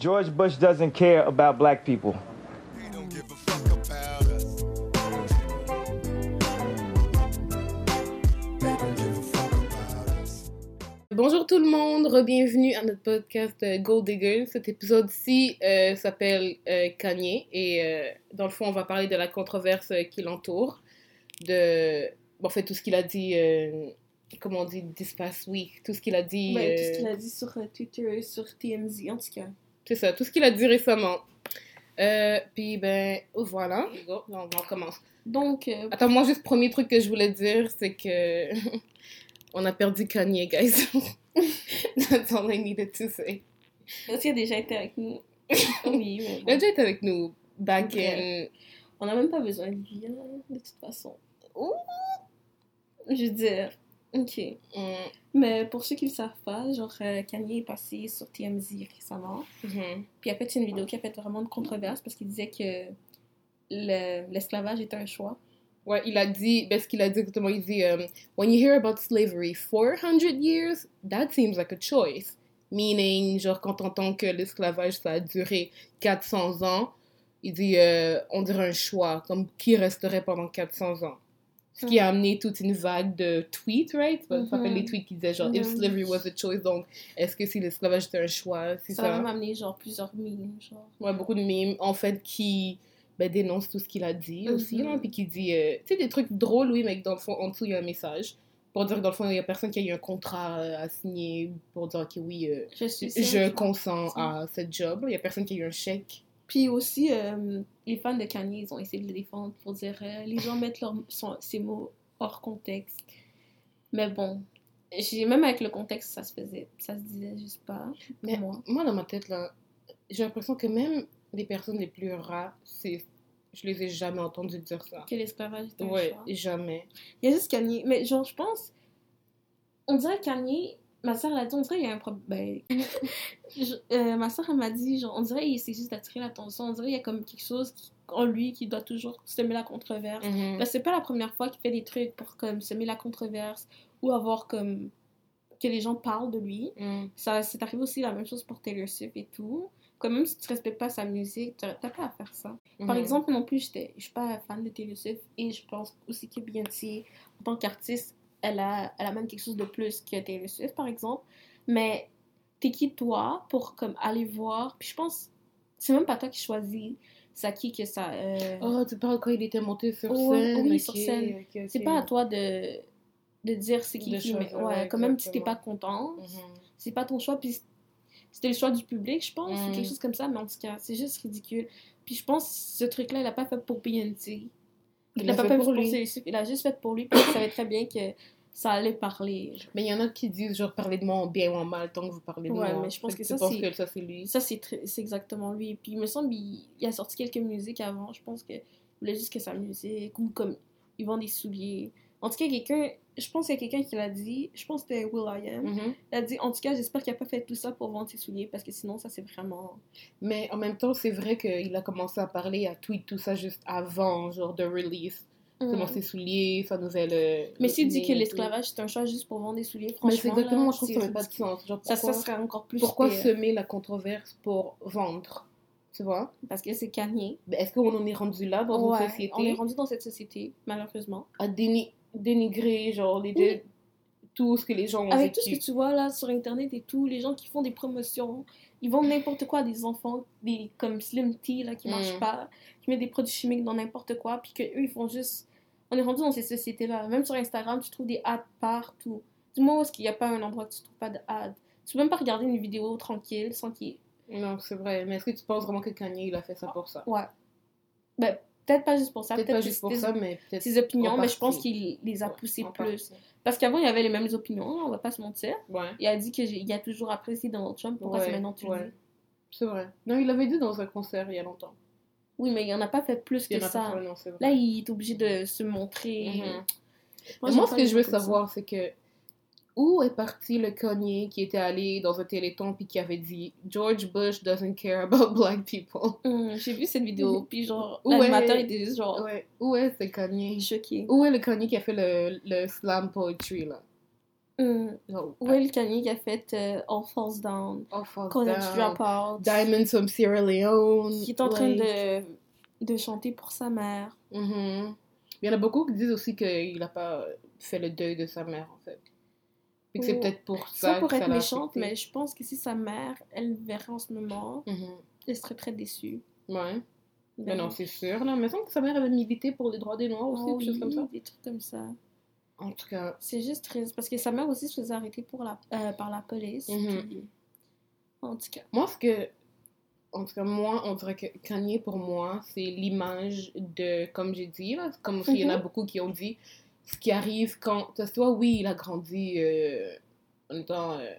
George Bush doesn't care about black people. Bonjour tout le monde, re-bienvenue à notre podcast euh, Gold Digger. Cet épisode-ci euh, s'appelle euh, Kanye et euh, dans le fond on va parler de la controverse qui l'entoure, de bon, en fait tout ce qu'il a dit, euh, comment on dit, this past week, tout ce qu'il a dit, Ouais, tout ce qu'il a dit sur euh, Twitter, sur TMZ, en tout cas. C'est ça, tout ce qu'il a dit récemment. Euh, puis ben voilà, Go, on, on commence. Donc, euh, Attends, moi juste premier truc que je voulais dire c'est que on a perdu Kanye, guys. That's all I needed to say. est-ce qu'il a déjà été avec nous? oui, mais Il a bon. déjà été avec nous back in. on n'a même pas besoin de lui, hein, de toute façon. Ouh. Je veux dire, ok. Mm, Mais pour ceux qui ne le savent pas, genre, euh, Kanye est passé sur TMZ récemment. mhm. Puis il a fait une vidéo qui a fait vraiment de controverse parce qu'il disait que le- l'esclavage était un choix. Ouais, il a dit, ben, ce qu'il a dit exactement, il dit, um, When you hear about slavery, 400 years, that seems like a choice. Meaning, genre, quand t'entends que l'esclavage, ça a duré 400 ans, il dit, euh, on dirait un choix, comme qui resterait pendant 400 ans. Ce qui a amené toute une vague de tweets, right? Ça s'appelle Mhm. les tweets qui disaient, genre, if Mhm. slavery was a choice, donc, est-ce que si l'esclavage était un choix? C'est Ça ça? a même amené genre plusieurs mimes, genre. Ouais, beaucoup de mimes, en fait, qui ben, dénoncent tout ce qu'il a dit aussi, Mhm. là, puis qui dit, euh, tu sais, des trucs drôles, oui, mais que dans le fond, en dessous, il y a un message. Pour dire que dans le fond, il y a personne qui a eu un contrat euh, à signer pour dire, OK, oui, euh, Je suis je consens à cette job. Il y a personne qui a eu un chèque. Puis aussi, euh, les fans de Kanye, ils ont essayé de le défendre pour dire euh, les gens mettent leurs son- ces mots hors contexte. Mais bon, même avec le contexte, ça se faisait, ça se disait juste pas. Mais moi. moi, dans ma tête, là, j'ai l'impression que même les personnes les plus rares, c'est... Je les ai jamais entendues dire ça. Que l'esclavage était Ouais, jamais. Il y a juste Kanye. Mais genre, je pense. On dirait Kanye. Ma soeur l'a dit, on dirait qu'il y a un problème. ma soeur, elle m'a dit, genre, on dirait qu'il essaie juste d'attirer l'attention. On dirait qu'il y a comme quelque chose qui- en lui qui doit toujours semer la controverse. Mhm. Parce que c'est pas la première fois qu'il fait des trucs pour comme semer la controverse ou avoir comme que les gens parlent de lui. Mhm. Ça c'est arrivé aussi la même chose pour Taylor Swift et tout. Comme même si tu respectes pas sa musique, t'as pas à faire ça. Par Mhm. exemple, non plus, j'étais- je suis pas fan de Taylor Swift et je pense aussi que Beyoncé, en tant qu'artiste, elle a, elle a même quelque chose de plus que Taylor Swift, par exemple. Mais t'es qui toi pour comme aller voir? Puis je pense, c'est même pas toi qui choisis c'est à qui que ça. euh, Oh, tu parles quand il était monté sur Ouais, scène. oui, ok, sur scène. ok, ok. C'est pas à toi de, de dire c'est qui De qui. mais- ouais, ouais, quand même, si t'es pas content, Mhm. c'est pas ton choix. Puis c'était le choix du public, je pense, Mm. ou quelque chose comme ça, mais en tout cas, c'est juste ridicule. Puis je pense que ce truc-là, il a pas fait pour Beyoncé. Il l'a l'a pas fait pour lui. Il a juste fait pour lui parce qu'il savait très bien que ça allait parler. Mais il y en a qui disent, genre, parlez de moi en bien ou en mal tant que vous parlez de Ouais, moi. mais je pense que ça, c'est- ça, c'est lui. Ça, c'est exactement lui. Puis il me semble il, il a sorti quelques musiques avant. Je pense que il voulait juste que sa musique, ou comme il vend des souliers. En tout cas, quelqu'un, je pense qu'il y a quelqu'un qui l'a dit, je pense que c'était Will I Am. Mhm. Il a dit, en tout cas, j'espère qu'il a pas fait tout ça pour vendre ses souliers parce que sinon, ça c'est vraiment. Mais en même temps, c'est vrai qu'il a commencé à parler, à tweet tout ça juste avant, genre, de release. Comment ses souliers, sa nouvelle. euh, Mm. Mais s'il dit que l'esclavage c'est un choix juste pour vendre des souliers, franchement. Mais c'est exactement, là, je trouve que ça fait pas de sens. Genre, Ça, pourquoi, ça serait encore plus. pourquoi pire. semer la controverse pour vendre Tu vois? Parce que c'est Kanye. Est-ce qu'on en est rendu là dans Ouais, une société? on est rendu dans cette société, malheureusement. à déni- dénigrer, genre, les Oui. tout ce que les gens ont Avec tout ce que tu vois là sur internet et tout, les gens qui font des promotions, ils vendent n'importe quoi à des enfants, des comme Slim Tea là qui Mm. marchent pas, qui mettent des produits chimiques dans n'importe quoi, puis que eux ils font juste. On est rendu dans ces sociétés là. Même sur Instagram, tu trouves des ads partout. Dis-moi où est-ce qu'il n'y a pas un endroit que tu trouves pas de ads. Tu peux même pas regarder une vidéo tranquille sans qu'il y ait. Non, c'est vrai. Mais est-ce que tu penses vraiment que Kanye, il a fait ça pour ça? Ouais. Ben, peut-être pas juste pour ça. Peut-être pas juste pour ça, mais peut-être. ses opinions, mais je pense qu'il les a poussées plus. Parce qu'avant, il y avait les mêmes opinions, on va pas se mentir. Ouais, Il a dit qu'il a toujours apprécié Donald Trump. Pourquoi c'est maintenant tu le dis? C'est vrai. Non, il l'avait dit dans un concert il y a longtemps. Oui, mais il en a pas fait plus Il que ça. fait, non. Là, il est obligé de se montrer. Mhm. Moi, ce que je veux savoir, c'est que où est parti le Kanye qui était allé dans un téléthon puis qui avait dit George Bush doesn't care about black people? Hum, J'ai vu cette vidéo, puis genre, l'animateur était juste genre Ouais. Où est ce Kanye choqué. Où est le Kanye qui a fait le, le slam poetry là? Hum, Genre, Will Kanye qui a fait euh, All Falls Down, All Falls College Down, Dropout, Diamonds from Sierra Leone. qui est en train de, de chanter pour sa mère. Mhm. Il y en a beaucoup qui disent aussi qu'il n'a pas fait le deuil de sa mère, en fait. C'est peut-être pour ça Ça pour que ça être l'a méchante, mais je pense que si sa mère, elle le verrait en ce moment, Mhm. elle serait très déçue. Ouais. Mais Ben, non, c'est sûr. Là, mais semble que sa mère avait milité pour les droits des Noirs aussi, oh des choses comme ça. des trucs comme ça. En tout cas, C'est juste triste parce que sa mère aussi se faisait arrêter pour la, euh, par la police. Mhm. puis- En tout cas. moi, ce que. En tout cas, moi, on dirait que Kanye, pour moi, c'est l'image de, comme j'ai dit, là, comme il y en a Mhm. beaucoup qui ont dit, ce qui arrive quand. Que toi, oui, il a grandi euh, en étant euh,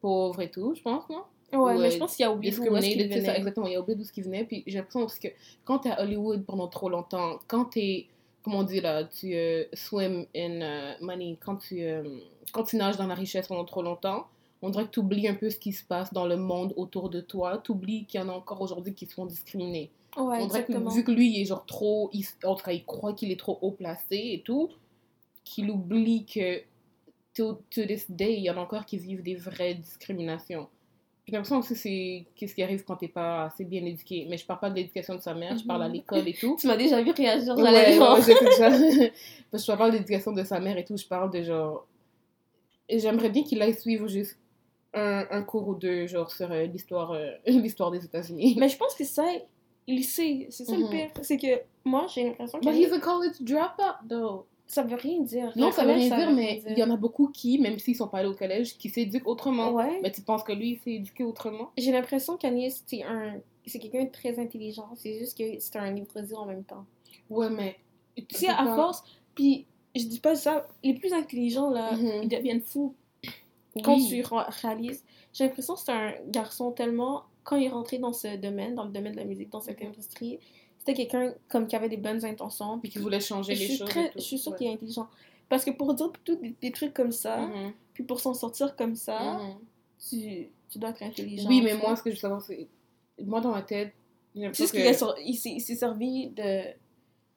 pauvre et tout, je pense, non? Ouais, Ou, mais je pense qu'il a oublié d'où ça, venait. exactement. Il a oublié d'où ce qui venait. Puis j'ai l'impression que quand t'es à Hollywood pendant trop longtemps, quand t'es, comment on dit là, tu euh, swim in euh, money, quand tu, quand tu nages dans la richesse pendant trop longtemps, on dirait que tu oublies un peu ce qui se passe dans le monde autour de toi. Tu oublies qu'il y en a encore aujourd'hui qui se font discriminer. Ouais, on dirait que vu que lui, il est genre trop, il, en tout cas, il croit qu'il est trop haut placé et tout, qu'il oublie que to, to this day, il y en a encore qui vivent des vraies discriminations. J'ai l'impression aussi que c'est qu'est-ce qui arrive quand t'es pas assez bien éduqué. Mais je parle pas de l'éducation de sa mère, je parle à Mhm. l'école et tout. Tu m'as déjà vu réagir, Ouais, j'allais ouais, genre... j'écoute ça. Parce que je parle de l'éducation de sa mère et tout, je parle de genre. J'aimerais bien qu'il aille suivre juste un, un cours ou deux, genre sur euh, l'histoire euh, l'histoire des États-Unis. Mais je pense que ça, il sait. C'est ça Mhm. le pire. C'est que moi, j'ai l'impression que But he's a college dropout, though. Ça veut rien dire. Non, ça veut rien dire, mais il y en a beaucoup qui, même s'ils sont pas allés au collège, qui s'éduquent autrement. Ouais. Mais tu penses que lui, il s'est éduqué autrement? J'ai l'impression qu'Agnès, c'est un... C'est quelqu'un de très intelligent. C'est juste que c'est un livre en même temps. Ouais, mais. Tu sais, à force... Puis, je dis pas ça... Les plus intelligents, là, Mhm. ils deviennent fous. Quand tu réalises... J'ai l'impression que c'est un garçon tellement... Quand il est rentré dans ce domaine, dans le domaine de la musique, dans cette Mhm. industrie, c'était quelqu'un comme qui avait des bonnes intentions. Puis qui voulait changer les choses. très, je suis sûre Ouais. qu'il est intelligent. Parce que pour dire tout des, des trucs comme ça, Mhm. puis pour s'en sortir comme ça, Mhm. tu, tu dois être intelligent. Oui, mais moi, ce que je veux savoir, c'est. Moi, dans ma tête, l'impression ce qu'il il s'est servi de,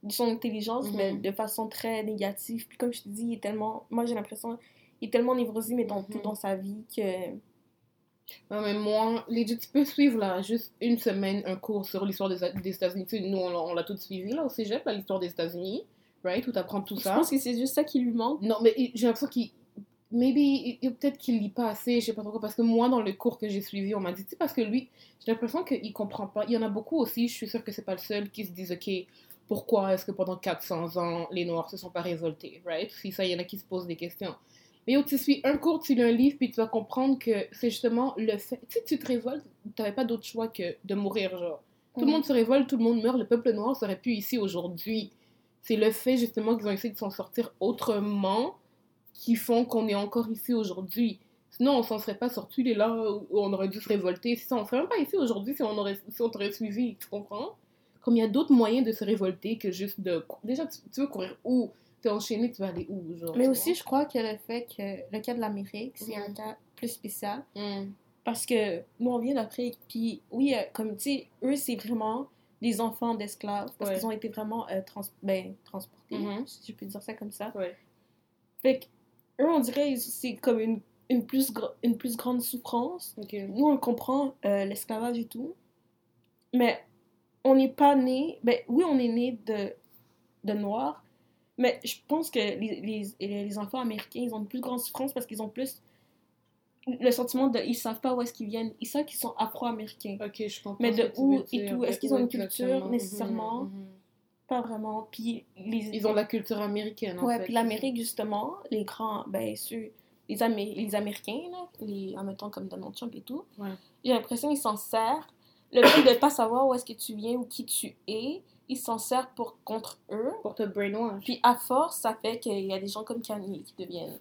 de son intelligence, mais de façon très négative. Puis comme je te dis, il est tellement... Moi, j'ai l'impression... Il est tellement névrosé, mais dans tout dans sa vie, que... Non, mais moi, legit, tu peux suivre là, juste une semaine un cours sur l'histoire des, des États-Unis. Tu sais, nous, on, l'a- tout suivi là au cégep, l'histoire des États-Unis, right? Où t'apprends tout Je ça. pense que c'est juste ça qui lui manque. Non, mais j'ai l'impression qu'il. Maybe, peut-être qu'il lit pas assez, je sais pas trop quoi. Parce que moi, dans le cours que j'ai suivi, on m'a dit, tu sais, parce que lui, j'ai l'impression qu'il comprend pas. Il y en a beaucoup aussi, je suis sûre que c'est pas le seul, qui se disent, ok, pourquoi est-ce que pendant 400 ans, les Noirs se sont pas révoltés, right? Si ça, il y en a qui se posent des questions. Mais yo, tu suis un cours, tu lis un livre, puis tu vas comprendre que c'est justement le fait. Tu sais, tu te révoltes, t'avais pas d'autre choix que de mourir, genre. Tout le monde se révolte, tout le monde meurt, le peuple noir serait plus ici aujourd'hui. C'est le fait justement qu'ils ont essayé de s'en sortir autrement qui font qu'on est encore ici aujourd'hui. Sinon, on s'en serait pas sorti les là où on aurait dû se révolter. Si ça, on serait même pas ici aujourd'hui si on aurait si on t'aurait suivi, tu comprends? Comme il y a d'autres moyens de se révolter que juste de. Déjà, tu, tu veux courir où? T'es enchaîné, tu vas aller où? Genre, Mais aussi, je crois que le fait que le cas de l'Amérique, c'est un Mhm. cas plus spécial. Hmm. Parce que nous, on vient d'Afrique, puis oui, euh, comme tu sais, eux, c'est vraiment des enfants d'esclaves, parce Ouais. qu'ils ont été vraiment euh, trans ben, transportés, Mhm. si je peux dire ça comme ça. Ouais. Fait que, eux, on dirait, c'est comme une, une, plus une plus grande souffrance. Ok. Nous, on comprend euh, l'esclavage et tout, mais on n'est pas né, ben oui, on est né de, de noirs, mais je pense que les, les, les enfants américains, ils ont une plus grande souffrance parce qu'ils ont plus le sentiment de ils savent pas où est-ce qu'ils viennent, ils savent qu'ils sont afro-américains. Ok, je comprends. Mais de où et tout? Est-ce qu'ils ont une culture, exactement. nécessairement? Mhm, mhm. Pas vraiment. Puis les Ils ont la culture américaine, en Ouais, fait. puis l'Amérique justement, les grands ben ceux les, Amé- les Américains là, les en mettant comme Donald Trump et tout. Ouais. J'ai l'impression qu'ils s'en servent le fait de pas savoir où est-ce que tu viens ou qui tu es, ils s'en servent pour contre eux. Pour te brainwash. Puis à force, ça fait qu'il y a des gens comme Kanye qui deviennent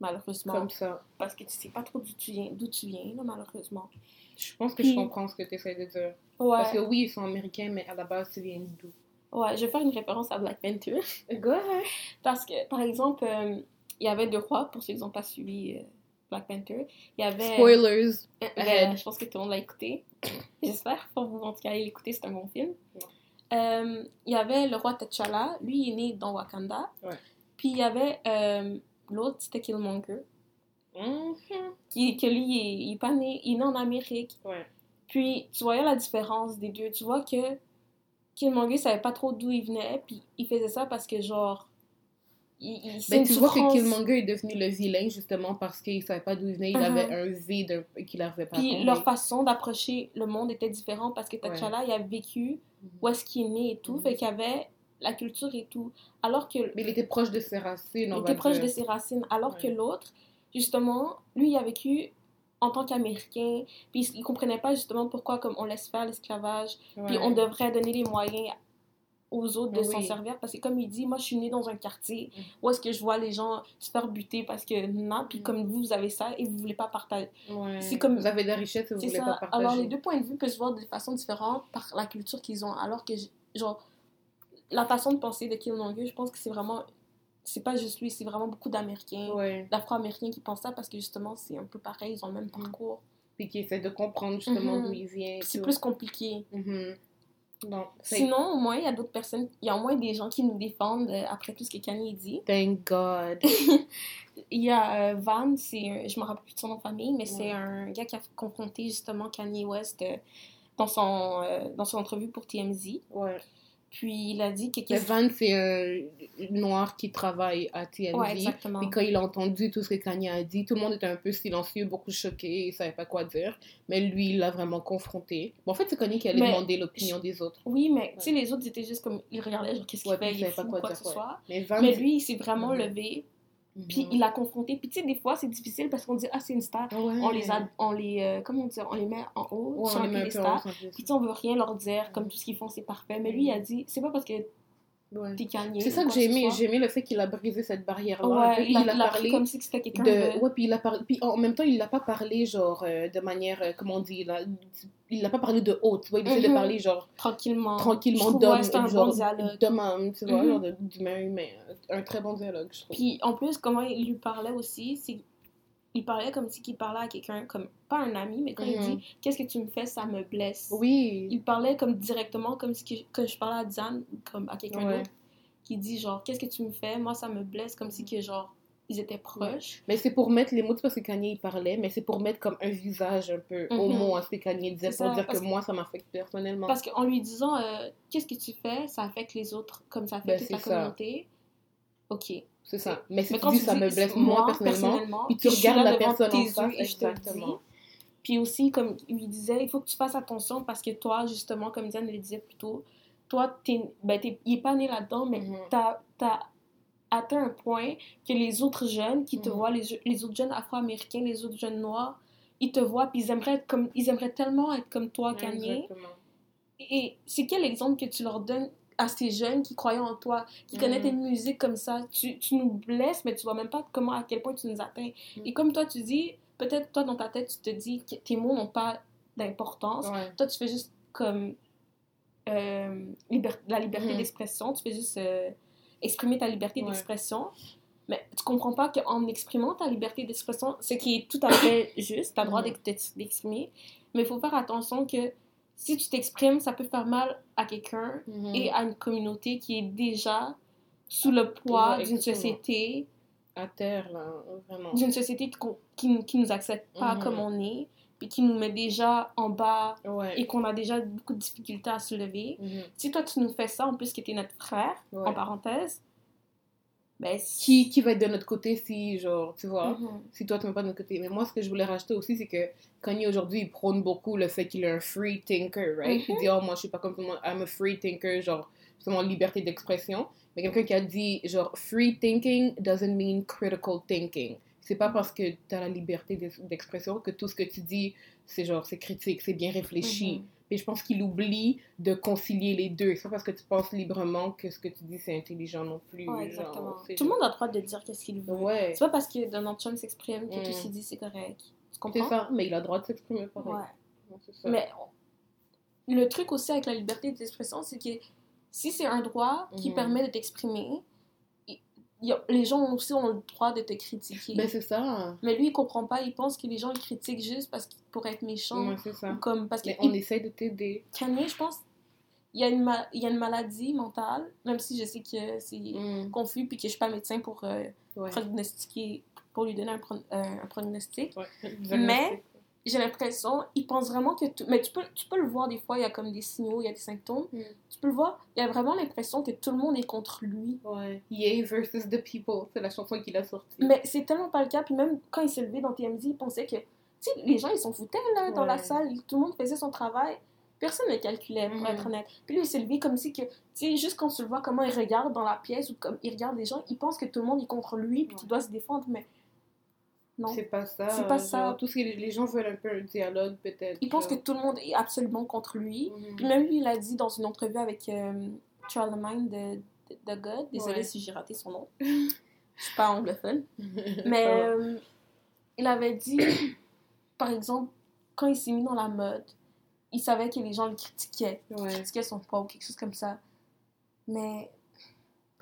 malheureusement Comme ça. parce que tu sais pas trop d'où tu viens, d'où tu viens là, malheureusement. Je pense que Puis- je comprends ce que tu essaies de dire. Ouais. Parce que oui, ils sont américains, mais à la base, tu viens d'où? Ouais, je vais faire une référence à Black Panther. Go ahead. Parce que, par exemple, euh, il y avait deux rois, pour ceux qui n'ont pas suivi euh, Black Panther. Il y avait... Spoilers. Euh, je pense que tout le monde l'a écouté. J'espère pour vous, en tout cas, l'écouter, c'est un bon film. Ouais. Euh, il y avait le roi T'Challa, lui il est né dans Wakanda. Ouais. Puis il y avait euh, l'autre, c'était Killmonger. Mhm. qui, que lui, il est, il est pas né, il est né en Amérique. Ouais. Puis, tu voyais la différence des deux. Tu vois que Killmonger savait pas trop d'où il venait, puis il faisait ça parce que, genre, il, il- c'est Ben, tu vois que. Killmonger est devenu le vilain justement parce qu'il savait pas d'où il venait. Il Mhm. avait un vide qu'il n'arrivait pas à Puis combler. leur façon d'approcher le monde était différente parce que T'Challa, il a vécu où est-ce qu'il est né et tout, Mhm. fait qu'il y avait la culture et tout. Alors que Mais il était proche de ses racines, il était proche de ses racines, alors Ouais. que l'autre, justement, lui, il a vécu en tant qu'Américain, puis il comprenait pas justement pourquoi comme on laisse faire l'esclavage, puis on devrait donner les moyens aux autres de Oui. s'en servir, parce que comme il dit, moi je suis né dans un quartier Mhm. où est-ce que je vois les gens se faire buter parce que non, puis Mhm. comme vous, vous avez ça et vous voulez pas partager. Ouais. c'est comme- Vous avez de la richesse et vous voulez ça. pas partager. Alors les deux points de vue peuvent se voir de façon différente par la culture qu'ils ont, alors que genre la façon de penser de Killmonger, je pense que c'est vraiment c'est pas juste lui, c'est vraiment beaucoup d'Américains, Ouais. d'Afro-Américains qui pensent ça parce que justement c'est un peu pareil, ils ont le même parcours. Puis qui essaie de comprendre justement Mhm. d'où il vient. et C'est plus compliqué. Mhm. Sinon, au moins, il y a d'autres personnes, il y a au moins des gens qui nous défendent euh, après tout ce que Kanye dit. Thank God. Il y a euh, Van, c'est je me rappelle plus de son nom de famille, mais c'est un gars qui a confronté justement Kanye West euh, dans, son, dans son entrevue pour TMZ. Ouais. Puis il a dit que... Mais Van, c'est un noir qui travaille à TMZ. Ouais, exactement. Puis quand il a entendu tout ce que Kanye a dit, tout le monde était un peu silencieux, beaucoup choqué, il savait pas quoi dire. Mais lui, il l'a vraiment confronté. Bon, en fait, c'est Kanye qui allait Mais demander l'opinion des autres. Oui, mais tu sais, les autres étaient juste comme... Ils regardaient, genre, qu'est-ce qu'il Ouais, fait, il pas quoi quoi, dire, que ce ouais. soit. Mais Van, Mais lui, il s'est vraiment Mhm. Levé, Mhm. puis il a confronté. Puis tu sais, des fois, c'est difficile parce qu'on dit, ah, c'est une star. Ah ouais. On les a... On les... euh, comment on dit? On les met en haut, Ouais, sur les haut, Puis tu sais, on veut rien leur dire, comme tout ce qu'ils font, c'est parfait. Mais lui, il a dit, c'est pas parce que Ouais. C'est ça que j'ai aimé. J'ai aimé le fait qu'il a brisé cette barrière-là. Ouais, il a, il il a parlé comme si c'était quelqu'un de... de... Ouais, puis il a parlé... Puis en même temps, il l'a pas parlé, genre, euh, de manière... euh, comment on dit là, Il l'a pas parlé de haute, tu vois. Il essaie de Mhm. parler, genre, tranquillement. Tranquillement d'homme. ouais, genre, d'homme tu vois, Mhm. genre de- d'humain à humain. Un très bon dialogue, je trouve. Puis en plus, comment il lui parlait aussi, c'est il parlait comme si il parlait à quelqu'un, comme pas un ami, mais quand il Mhm. dit Qu'est-ce que tu me fais, ça me blesse. Oui. Il parlait comme directement, comme si que, je parlais à Diane, comme à quelqu'un Ouais. d'autre, qui dit genre Qu'est-ce que tu me fais, moi ça me blesse, comme si que genre ils étaient proches. Mais c'est pour mettre les mots, parce que Kanye il parlait, mais c'est pour mettre comme un visage un peu au Mhm. mot à ce que Kanye disait, pour ça, dire que que- moi, ça m'affecte personnellement. Parce qu'en lui disant euh, Qu'est-ce que tu fais, ça affecte les autres, comme ça Ben, affecte toute la ça. communauté. Ok. C'est ça. Mais si Mais tu quand dis tu ça dis, me blesse moi, personnellement, puis tu regardes la personne en face, exactement. Puis aussi, comme il disait, il faut que tu fasses attention parce que toi, justement, comme Diane le disait plus tôt, toi, t'es, ben, t'es- il est pas né là-dedans, mais Mhm. t'as, t'as atteint un point que les autres jeunes qui te Mhm. voient, les, les autres jeunes afro-américains, les autres jeunes noirs, ils te voient, puis ils aimeraient, être comme, ils aimeraient tellement être comme toi, Kanye. Exactement. Et c'est quel exemple que tu leur donnes à ces jeunes qui croyaient en toi, qui Mhm. connaissent tes musiques comme ça? Tu, tu nous blesses, mais tu vois même pas comment, à quel point tu nous atteins. Mhm. Et comme toi, tu dis, peut-être toi, dans ta tête, tu te dis que tes mots n'ont pas d'importance. Ouais. Toi, tu fais juste comme euh, liber- la liberté Mhm. d'expression, tu fais juste euh, exprimer ta liberté Ouais. d'expression. Mais tu comprends pas qu'en exprimant ta liberté d'expression, ce qui est tout à fait juste, tu as le droit d'ex- d'exprimer, mais il faut faire attention que si tu t'exprimes, ça peut faire mal à quelqu'un Mhm. et à une communauté qui est déjà sous le poids Ouais, d'une société, À terre, là, vraiment. d'une société qui, qui, qui nous accepte pas Mhm. comme on est, puis qui nous met déjà en bas Ouais. et qu'on a déjà beaucoup de difficultés à se lever. Mhm. Si toi, tu nous fais ça, en plus que tu es notre frère, Ouais. en parenthèse, ben... Qui, qui va être de notre côté si, genre, tu vois, Mhm. si toi, tu n'es pas de notre côté. Mais moi, ce que je voulais rajouter aussi, c'est que Kanye, aujourd'hui, il prône beaucoup le fait qu'il est un free thinker, right? Mhm. Il dit, oh, moi, je suis pas comme tout le monde, I'm a free thinker, genre, justement, liberté d'expression. Mais quelqu'un qui a dit, genre, free thinking doesn't mean critical thinking. C'est pas parce que tu as la liberté d'ex- d'expression que tout ce que tu dis, c'est genre, c'est critique, c'est bien réfléchi. Mhm. Et je pense qu'il oublie de concilier les deux. C'est pas parce que tu penses librement que ce que tu dis, c'est intelligent non plus. Ouais, genre, exactement. c'est Tout le monde a le droit de dire qu'est-ce qu'il veut. Ouais. C'est pas parce que Donald Trump s'exprime que Mm. tout ce qu'il dit, c'est correct. Tu C'est comprends? ça, mais il a le droit de s'exprimer pareil. Ouais. C'est ça. Mais le truc aussi avec la liberté d'expression, c'est que si c'est un droit qui Mhm. permet de t'exprimer, les gens aussi ont le droit de te critiquer. Ben, c'est ça. Mais lui, il comprend pas. Il pense que les gens le critiquent juste parce qu'il pourrait être méchant. Ouais, c'est ça. ou comme parce que Mais il- on essaie de t'aider. Kanye, je pense, il y, a une ma- il y a une maladie mentale, même si je sais que c'est Mm. confus puis que je suis pas médecin pour euh, Ouais. prognostiquer pour lui donner un, pro- euh, un pronostic. Ouais. Mais- J'ai l'impression, il pense vraiment que tout... Mais tu peux, tu peux le voir des fois, il y a comme des signaux, il y a des symptômes. Mm. Tu peux le voir, il y a vraiment l'impression que tout le monde est contre lui. Ouais. Yay versus the people, c'est la chanson qu'il a sortie. Mais c'est tellement pas le cas. Puis même quand il s'est levé dans TMZ, il pensait que... Tu sais, les gens, ils s'en foutaient, là, dans la salle. Tout le monde faisait son travail. Personne ne calculait, pour Mhm. être honnête. Puis lui, il s'est levé comme si que... Tu sais, juste quand tu le vois, comment il regarde dans la pièce, ou comme il regarde les gens, il pense que tout le monde est contre lui, puis qu'il Ouais. doit se défendre, mais... Non. C'est pas ça. C'est pas genre, ça. Tout ce que les, gens veulent un peu un dialogue, peut-être. Il pense que tout le monde est absolument contre lui. Mhm. Puis même lui, il a dit dans une entrevue avec euh, Charlemagne de, de, de God, désolé Ouais. si j'ai raté son nom, je suis pas anglophone, mais euh, il avait dit, par exemple, quand il s'est mis dans la mode, il savait que les gens le critiquaient, Ouais. critiquaient son poids ou quelque chose comme ça. Mais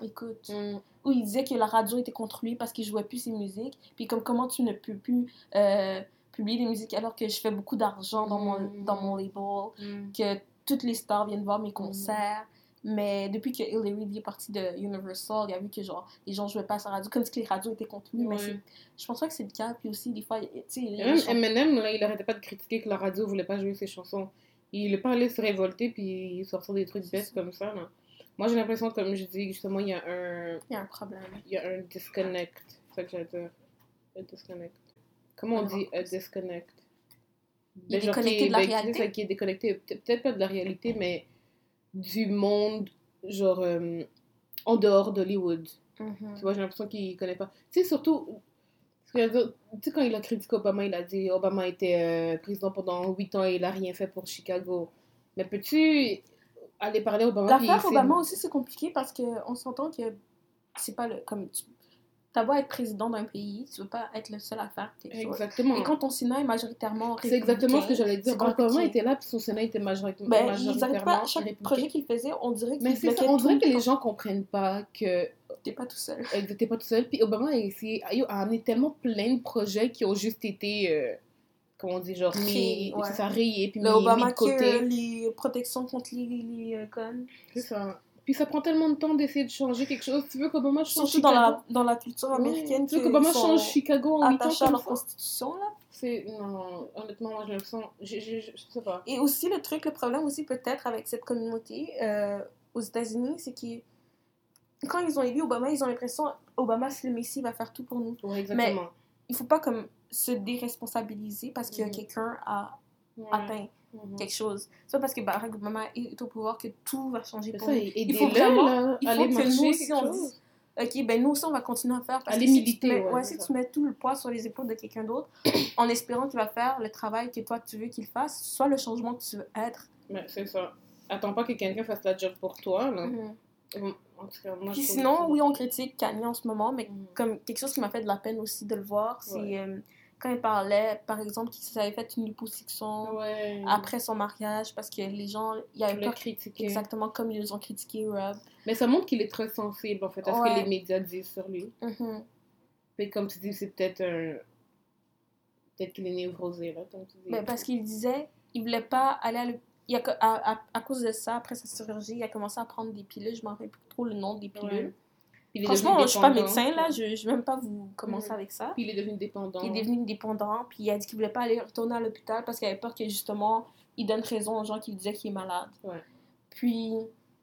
écoute, Mm. où il disait que la radio était contre lui parce qu'il jouait plus ses musiques, puis comme comment tu ne peux plus euh, publier des musiques alors que je fais beaucoup d'argent dans mon, Mhm. dans mon label Mm. que toutes les stars viennent voir mes concerts. Mais depuis que Hillary est partie de Universal, il a vu que genre les gens jouaient pas à sa radio, comme si les radios étaient contre lui. Mais Ouais. je pense pas que c'est le cas. Puis aussi, des fois, tu sais, même Eminem, là, il arrêtait pas de critiquer que la radio voulait pas jouer ses chansons. Il est pas allé se révolter puis il sortait des trucs bêtes comme ça. Là. Moi, j'ai l'impression, comme je dis, justement, il y a un, il y a un problème. il y a un disconnect. C'est ça que j'allais dire. Un disconnect. Comment on dit un disconnect? Il est déconnecté qui de la ben, réalité? ça, qui est déconnecté, peut- peut-être pas de la réalité, mais du monde, genre, euh, en dehors d'Hollywood. Mhm. Tu vois, j'ai l'impression qu'il connaît pas. Tu sais, surtout, tu sais, quand il a critiqué Obama, il a dit Obama était euh, président pendant 8 ans et il a rien fait pour Chicago. Mais peux-tu aller parler à Obama L'affaire Obama aussi, c'est compliqué parce qu'on s'entend que c'est pas le. Comme tu beau être président d'un pays, tu veux pas être le seul à faire tes choses. Exactement. Et quand ton Sénat est majoritairement C'est exactement ce que j'allais dire. Quand Obama était là, puis son Sénat était Ben, majoritairement arrêtent pas, chaque projet qu'ils faisaient, on dirait Mais ça, on dirait que les gens comprennent pas que T'es pas tout seul. euh, t'es pas tout seul. Puis Obama a, essayé, a amené tellement plein de projets qui ont juste été, euh, comment on dit, genre, ouais. ça, rayés, puis Le mis, mis de côté. les protections contre les, les euh, guns. C'est ça. Puis ça prend tellement de temps d'essayer de changer quelque chose. Tu veux qu'Obama change Surtout dans Chicago? la, dans la culture américaine. Ouais. Tu veux qu'Obama change Chicago en 8 ans attachés à leur ça? constitution, là? C'est... Non, honnêtement, moi, je le sens... Je, je, je, sais pas. Et aussi, le truc, le problème aussi peut-être avec cette communauté euh, aux États-Unis, c'est que quand ils ont élu Obama, ils ont l'impression Obama, c'est le Messie, il va faire tout pour nous. Ouais, exactement. Il faut pas comme se déresponsabiliser parce que Mhm. quelqu'un a Ouais. atteint Mhm. quelque chose. C'est pas parce que Barack Obama est au pouvoir que tout va changer pour il faut vraiment- là, il faut aller que nous aussi, on dise, Ok, ben nous aussi, on va continuer à faire. Parce Aller que si militer, tu mets, ouais, si tu mets tout le poids sur les épaules de quelqu'un d'autre, en espérant qu'il va faire le travail que toi, tu veux qu'il fasse, soit le changement que tu veux être. Ouais, c'est ça. Attends pas que quelqu'un fasse la job pour toi, là. Mhm. En tout cas, moi, Puis je trouve sinon, oui, on critique Kanye en ce moment, mais Mhm. comme quelque chose qui m'a fait de la peine aussi de le voir, c'est Ouais. euh, quand il parlait, par exemple, qu'il s'avait fait une liposuction Ouais. après son mariage parce que les gens, il y avait le pas critiquer. exactement comme ils ont critiqué Rob. Mais ça montre qu'il est très sensible, en fait, à ce que les médias disent sur lui. Puis comme tu dis, c'est peut-être un... Peut-être qu'il est névrosé, là, comme tu dis. Ben, parce qu'il disait, il voulait pas aller à l'hôp- il a, à, à, à cause de ça, après sa chirurgie, il a commencé à prendre des pilules. Je m'en rappelle plus trop le nom des pilules. Ouais. Franchement, je suis pas médecin, là. Je ne vais même pas vous commencer avec ça. Puis il est devenu dépendant. Il est devenu dépendant, puis il a dit qu'il voulait pas aller retourner à l'hôpital parce qu'il avait peur que, justement, il donne raison aux gens qui lui disaient qu'il est malade. Ouais. Puis,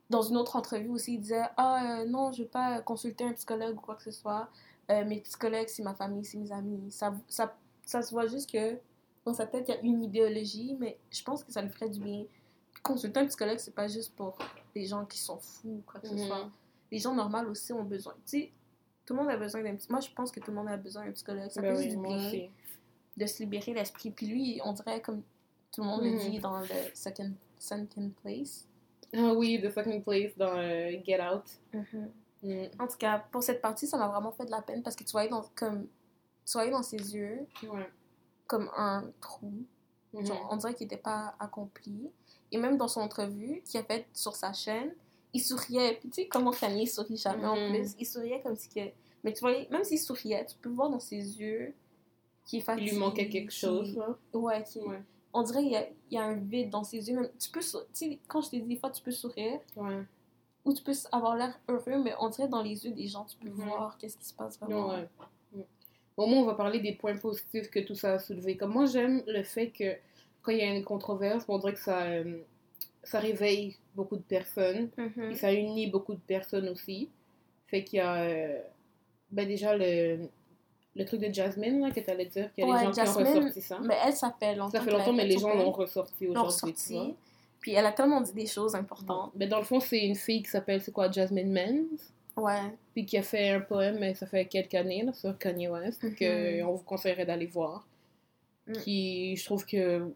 dans une autre entrevue aussi, il disait Ah, euh, non, je veux pas consulter un psychologue ou quoi que ce soit. Euh, mes psychologues, c'est ma famille, c'est mes amis. Ça, ça, ça se voit juste que dans sa tête, il y a une idéologie, mais je pense que ça lui ferait du bien. Consulter un psychologue, c'est pas juste pour les gens qui sont fous ou quoi que ce Mhm. soit. Les gens normaux aussi ont besoin. Tu sais, tout le monde a besoin d'un Moi, je pense que tout le monde a besoin d'un psychologue. Ça Ben fait oui, du moi bien aussi. de se libérer l'esprit. Puis lui, on dirait comme tout le monde le Mhm. dit dans le second, second place. Ah oui, The Second Place dans euh, Get Out. Mm. En tout cas, pour cette partie, ça m'a vraiment fait de la peine parce que tu voyais dans, comme, tu voyais dans ses yeux Ouais. comme un trou. Mhm. Genre, on dirait qu'il n'était pas accompli. Et même dans son entrevue qu'il a faite sur sa chaîne, il souriait. Puis tu sais comment Kanye sourit jamais en Mhm. plus. Il souriait comme si que... Mais tu voyais, même s'il souriait, tu peux voir dans ses yeux qu'il est Il fatigué. lui manquait quelque chose, là. Ouais, Ouais. on dirait qu'il y a, il y a un vide dans ses yeux. Même, tu peux, tu sais, quand je te dis des fois, tu peux sourire Ouais. ou tu peux avoir l'air heureux, mais on dirait dans les yeux des gens, tu peux Mhm. voir qu'est-ce qui se passe vraiment. Ouais. Mm. Au moins, on va parler des points positifs que tout ça a soulevé. Comme moi, j'aime le fait que quand il y a une controverse, on dirait que ça, euh, ça réveille beaucoup de personnes. Mhm. Et ça unit beaucoup de personnes aussi. Fait qu'il y a euh, ben déjà le, le truc de Jasmine, là, que tu allais dire, qu'il y a Ouais, des gens qui ont ressorti ça. Mais elle, ça fait longtemps. Ça fait longtemps, mais les gens l'ont ressorti aujourd'hui. tu ressorti. vois. Puis elle a tellement dit des choses importantes. Mais dans le fond, c'est une fille qui s'appelle, c'est quoi, Jasmine Menz? Ouais. Puis qui a fait un poème, mais ça fait quelques années, là, sur Kanye West, Mhm. que on vous conseillerait d'aller voir. Mm. Qui, je trouve que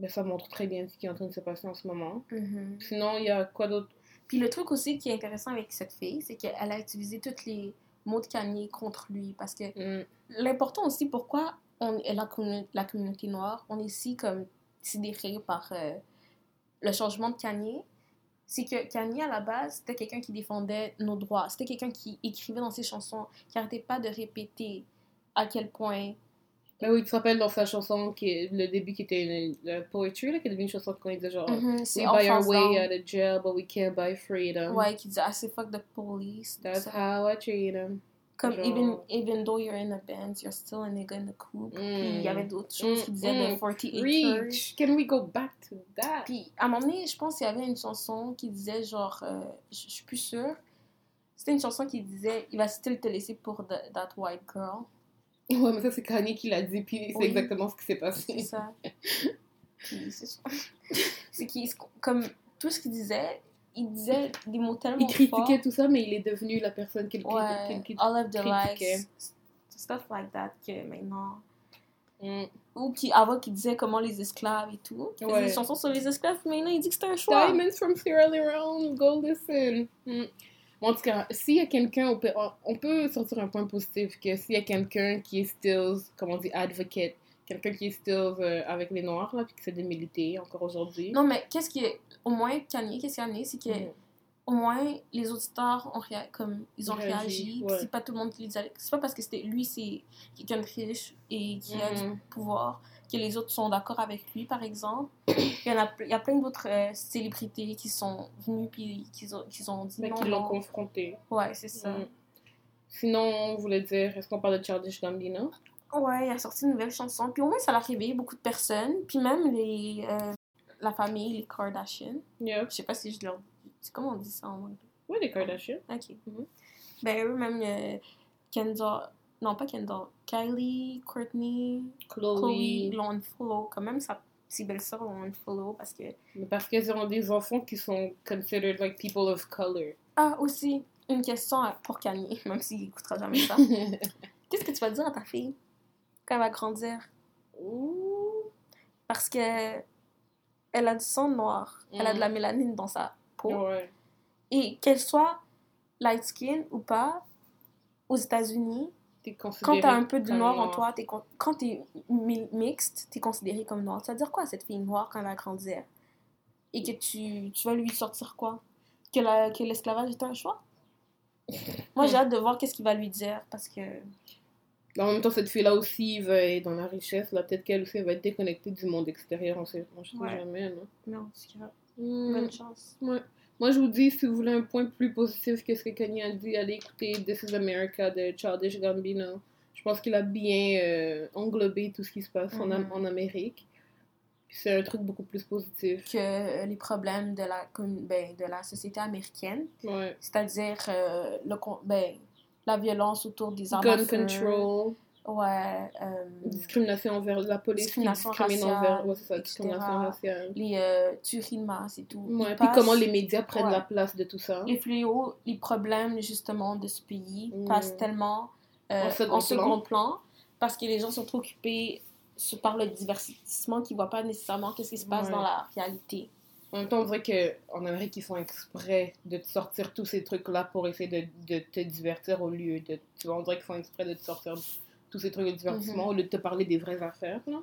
ben, ça montre très bien ce qui est en train de se passer en ce moment. Mhm. Sinon, il y a quoi d'autre? Puis le truc aussi qui est intéressant avec cette fille, c'est qu'elle a utilisé tous les mots de Kanye contre lui. Parce que Hmm. l'important aussi, pourquoi on, est la, la communauté noire, on est si comme sidéré par euh, le changement de Kanye, c'est que Kanye, à la base, c'était quelqu'un qui défendait nos droits. C'était quelqu'un qui écrivait dans ses chansons, qui arrêtait pas de répéter à quel point... Ben oui, tu te rappelles dans sa chanson, qui est, le début qui était une, la poetry, là, qui est devenue une chanson qu'on disait genre Mhm, c'est We buy our way out of jail, but we can't buy freedom. Ouais, qui disait « I say fuck the police ». That's how I treat them. Comme Genre- even, even though you're in a band, you're still a nigga in the coop. Puis il y avait d'autres choses qui disaient Mm, de 48 acres. Preach! Can we go back to that? Puis à un moment donné, je pense qu'il y avait une chanson qui disait genre, euh, je je suis plus sûre. C'était une chanson qui disait Il va still te laisser pour the- that white girl. Ouais, mais ça, c'est Kanye qui l'a dit, puis c'est Oui. exactement ce qui s'est C'est passé. c'est ça. C'est qu'il, comme tout ce qu'il disait, il disait des mots tellement Il critiquait forts. tout ça, mais il est devenu la personne qui le Ouais, qui- qui- all of the critiquait. stuff like that que maintenant. Mm. Ou qui, avant, qui disait comment les esclaves et tout. Il faisait Ouais. des chansons sur les esclaves, mais maintenant il dit que c'était un choix. Diamonds from Sierra Leone, go listen. Mm. En tout cas, s'il y a quelqu'un, on peut, on peut sortir un point positif, que s'il y a quelqu'un qui est still, comment on dit, advocate, quelqu'un qui est still euh, avec les Noirs, là, puis qui s'est démilité encore aujourd'hui. Non, mais qu'est-ce qui est. Au moins, Kanye, qu'est-ce qu'il y a, c'est que. Mm. Au moins, les auditeurs ont réa- comme ils ont Réagi, réagi. ouais. C'est pas tout le monde qui les a. C'est pas parce que c'était lui, c'est quelqu'un de riche et qui a du Mhm. pouvoir que les autres sont d'accord avec lui, par exemple. il, y en a, il y a plein d'autres euh, célébrités qui sont venues puis qui ont, qui ont dit Mais non. qui l'ont confronté. Ouais, c'est ça. Mm. Sinon, on voulait dire, est-ce qu'on parle de Childish Gambino? Ouais, il a sorti une nouvelle chanson. Puis au moins, ça l'a réveillé beaucoup de personnes. Puis même les, euh, la famille, les Kardashian. Yeah. Je sais pas si je leur. C'est comment on dit ça en anglais? Oui, les Kardashians. Ok. Mhm. Ben, eux-mêmes, euh, Kendall. Non, pas Kendall. Kylie, Courtney, Chloe Chloe. l'ont unfollow. Quand même, sa petite belle-sœur l'ont unfollow parce que. Mais parce qu'elles ont des enfants qui sont considered like people of color. Ah, aussi, une question pour Kanye, même s'il écoutera jamais ça. Qu'est-ce que tu vas dire à ta fille quand elle va grandir? Ouh. Parce que elle a du sang noir, elle a de la mélanine dans sa peau. Ouais. Et qu'elle soit light skin ou pas, aux États-Unis, Quand considéré t'as un peu de noir en toi, t'es con- quand t'es mi- mixte, t'es considéré comme noir. Ça veut dire quoi cette fille noire quand elle va grandir? Et que tu, tu vas lui sortir quoi? Que la- que l'esclavage est un choix? Moi, j'ai hâte de voir qu'est-ce qu'il va lui dire parce que. En même temps, cette fille-là aussi va être dans la richesse. Là, peut-être qu'elle aussi va être déconnectée du monde extérieur. On sait, on sait Ouais. jamais. Non? En tout cas, Hmm. bonne chance. Ouais. Moi, je vous dis, si vous voulez un point plus positif que ce que Kanye a dit, allez écouter This is America de Childish Gambino. Je pense qu'il a bien euh, englobé tout ce qui se passe en, Mhm. en Amérique. C'est un truc beaucoup plus positif. Que euh, les problèmes de la, ben, de la société américaine, Ouais. c'est-à-dire euh, ben, la violence autour des armes à Gun feu. Ouais. euh, discrimination envers la police Discrimination raciale, envers ouais, ça, discrimination raciale. les euh, tueries de masse et tout. Ouais, puis comment les médias prennent Ouais. la place de tout ça. les fléaux, les problèmes justement de ce pays Mm. passent tellement euh, En en second plan. plan. parce que les gens sont trop occupés par le divertissement qu'ils voient pas nécessairement qu'est-ce qui se passe Ouais. dans la réalité. En même temps, on dirait qu'en Amérique, ils font exprès de te sortir tous ces trucs-là pour essayer de, de te divertir au lieu de. Tu vois, on dirait qu'ils font exprès de te sortir tous ces trucs de divertissement Mhm. au lieu de te parler des vraies affaires. Là.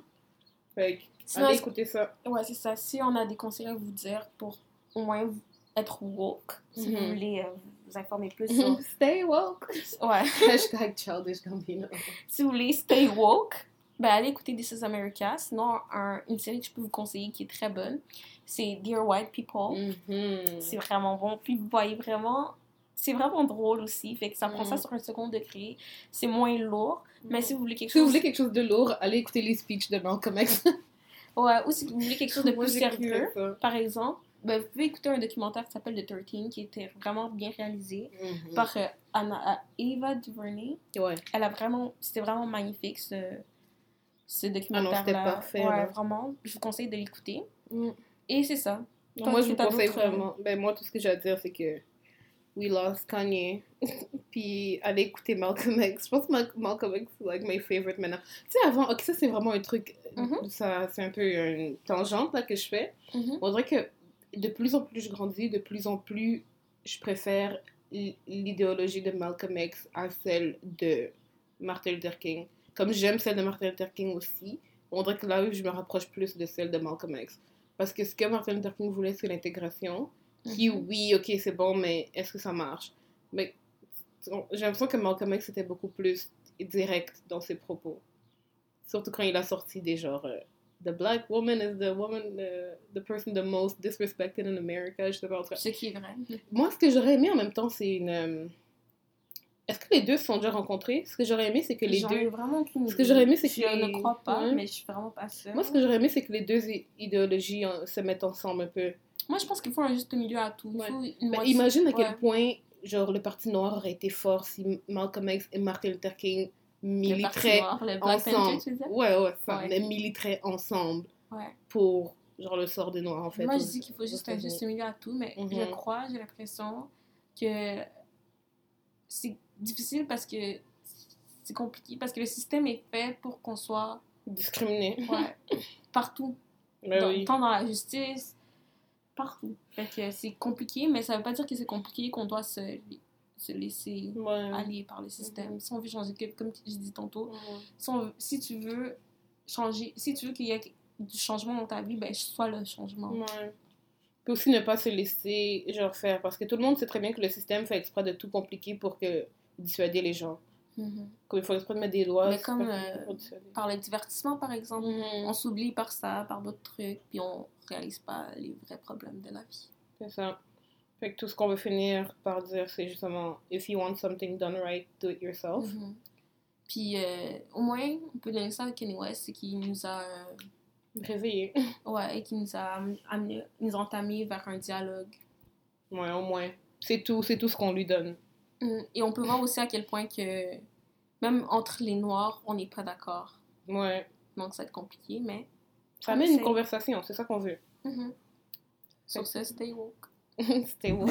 Fait que, allez écouter ça. ouais, c'est ça. Si on a des conseils à vous dire pour au moins être woke, si vous Mhm. voulez euh, vous informer plus sur... Stay woke. ouais. Hashtag childish Gambino. si vous voulez stay woke, ben allez écouter This is America. Sinon, un- une série que je peux vous conseiller qui est très bonne, c'est Dear White People. Mhm. C'est vraiment bon. Puis vous voyez vraiment, c'est vraiment drôle aussi. Fait que ça prend Mm. ça sur un second degré. C'est moins lourd. Mais si vous voulez quelque Si vous chose... voulez quelque chose de lourd, allez écouter les speeches de Malcolm X. Ouais, ou si vous voulez quelque chose de plus sérieux, par exemple, ben, vous pouvez écouter un documentaire qui s'appelle The 13, qui était vraiment bien réalisé Mhm. par euh, Anna, euh, Eva DuVernay. Ouais. Elle a vraiment... C'était vraiment magnifique, ce, ce documentaire-là. c'était parfait, Ouais, vraiment. Je vous conseille de l'écouter. Mm. Et c'est ça. Toi, moi, je vous conseille euh, vraiment. Ben, moi, tout ce que j'ai à dire, c'est que we lost Kanye. Puis, allez écouter Malcolm X. Je pense que Mal- Malcolm X, c'est like my favorite maintenant. Tu sais, avant, ok, ça, c'est vraiment un truc. Mhm. ça C'est un peu une tangente là, que je fais. Mhm. On dirait que de plus en plus je grandis, de plus en plus je préfère l'idéologie de Malcolm X à celle de Martin Luther King. Comme j'aime celle de Martin Luther King aussi, on dirait que là, je me rapproche plus de celle de Malcolm X. Parce que ce que Martin Luther King voulait, c'est l'intégration. Qui, Mhm. oui, ok, c'est bon, mais est-ce que ça marche? Mais j'ai l'impression que Malcolm X était beaucoup plus direct dans ses propos. Surtout quand il a sorti des genres euh, The black woman is the woman, uh, the person the most disrespected in America. Je sais pas. en tout cas. Ce qui est vrai. Moi, ce que j'aurais aimé en même temps, c'est une. euh, Est-ce que les deux se sont déjà rencontrés? Ce que j'aurais aimé, c'est que les deux. vraiment Ce que j'aurais aimé, c'est Je que les- ne crois pas, Ouais. mais je suis vraiment pas sûre. Moi, ce que j'aurais aimé, c'est que les deux idéologies euh, se mettent ensemble un peu. Moi, je pense qu'il faut un juste milieu à tout. Ouais. imagine à ouais. quel point, genre, le Parti noir aurait été fort si Malcolm X et Martin Luther King militeraient ensemble. Ouais, ouais, ça, Ouais. mais militeraient ensemble pour, genre, le sort des Noirs, en fait. Moi, je dis qu'il faut juste un juste milieu à tout, mais Mhm. je crois, j'ai l'impression que c'est difficile parce que c'est compliqué, parce que le système est fait pour qu'on soit Discriminés. ouais, partout, Ben dans- oui. tant dans la justice, partout. Fait que c'est compliqué, mais ça veut pas dire que c'est compliqué qu'on doit se, se laisser Ouais. aller par le système. Mhm. Si on veut changer, comme je dis tantôt, si, on- si tu veux changer, si tu veux qu'il y ait du changement dans ta vie, ben sois le changement. Ouais. Puis aussi ne pas se laisser genre faire parce que tout le monde sait très bien que le système fait exprès de tout compliquer pour que dissuader les gens. Comme il faut exprès de mettre des lois. Mais comme, euh. Par le divertissement, par exemple, Mhm. on s'oublie par ça, par d'autres trucs, puis on réalise pas les vrais problèmes de la vie. C'est ça. Fait que tout ce qu'on veut finir par dire, c'est justement if you want something done right, do it yourself. Mhm. Puis euh, au moins, on peut donner ça à Kanye West, c'est qu'il nous a, euh, Réveiller. ouais, qui nous a amené, nous a entamé vers un dialogue. Ouais, au moins. C'est tout, c'est tout ce qu'on lui donne. Mhm. Et on peut voir aussi à quel point que même entre les Noirs, on n'est pas d'accord. Ouais. Donc ça va être compliqué, mais Ça amène une conversation, c'est ça qu'on veut. sur ce, stay woke. Stay woke.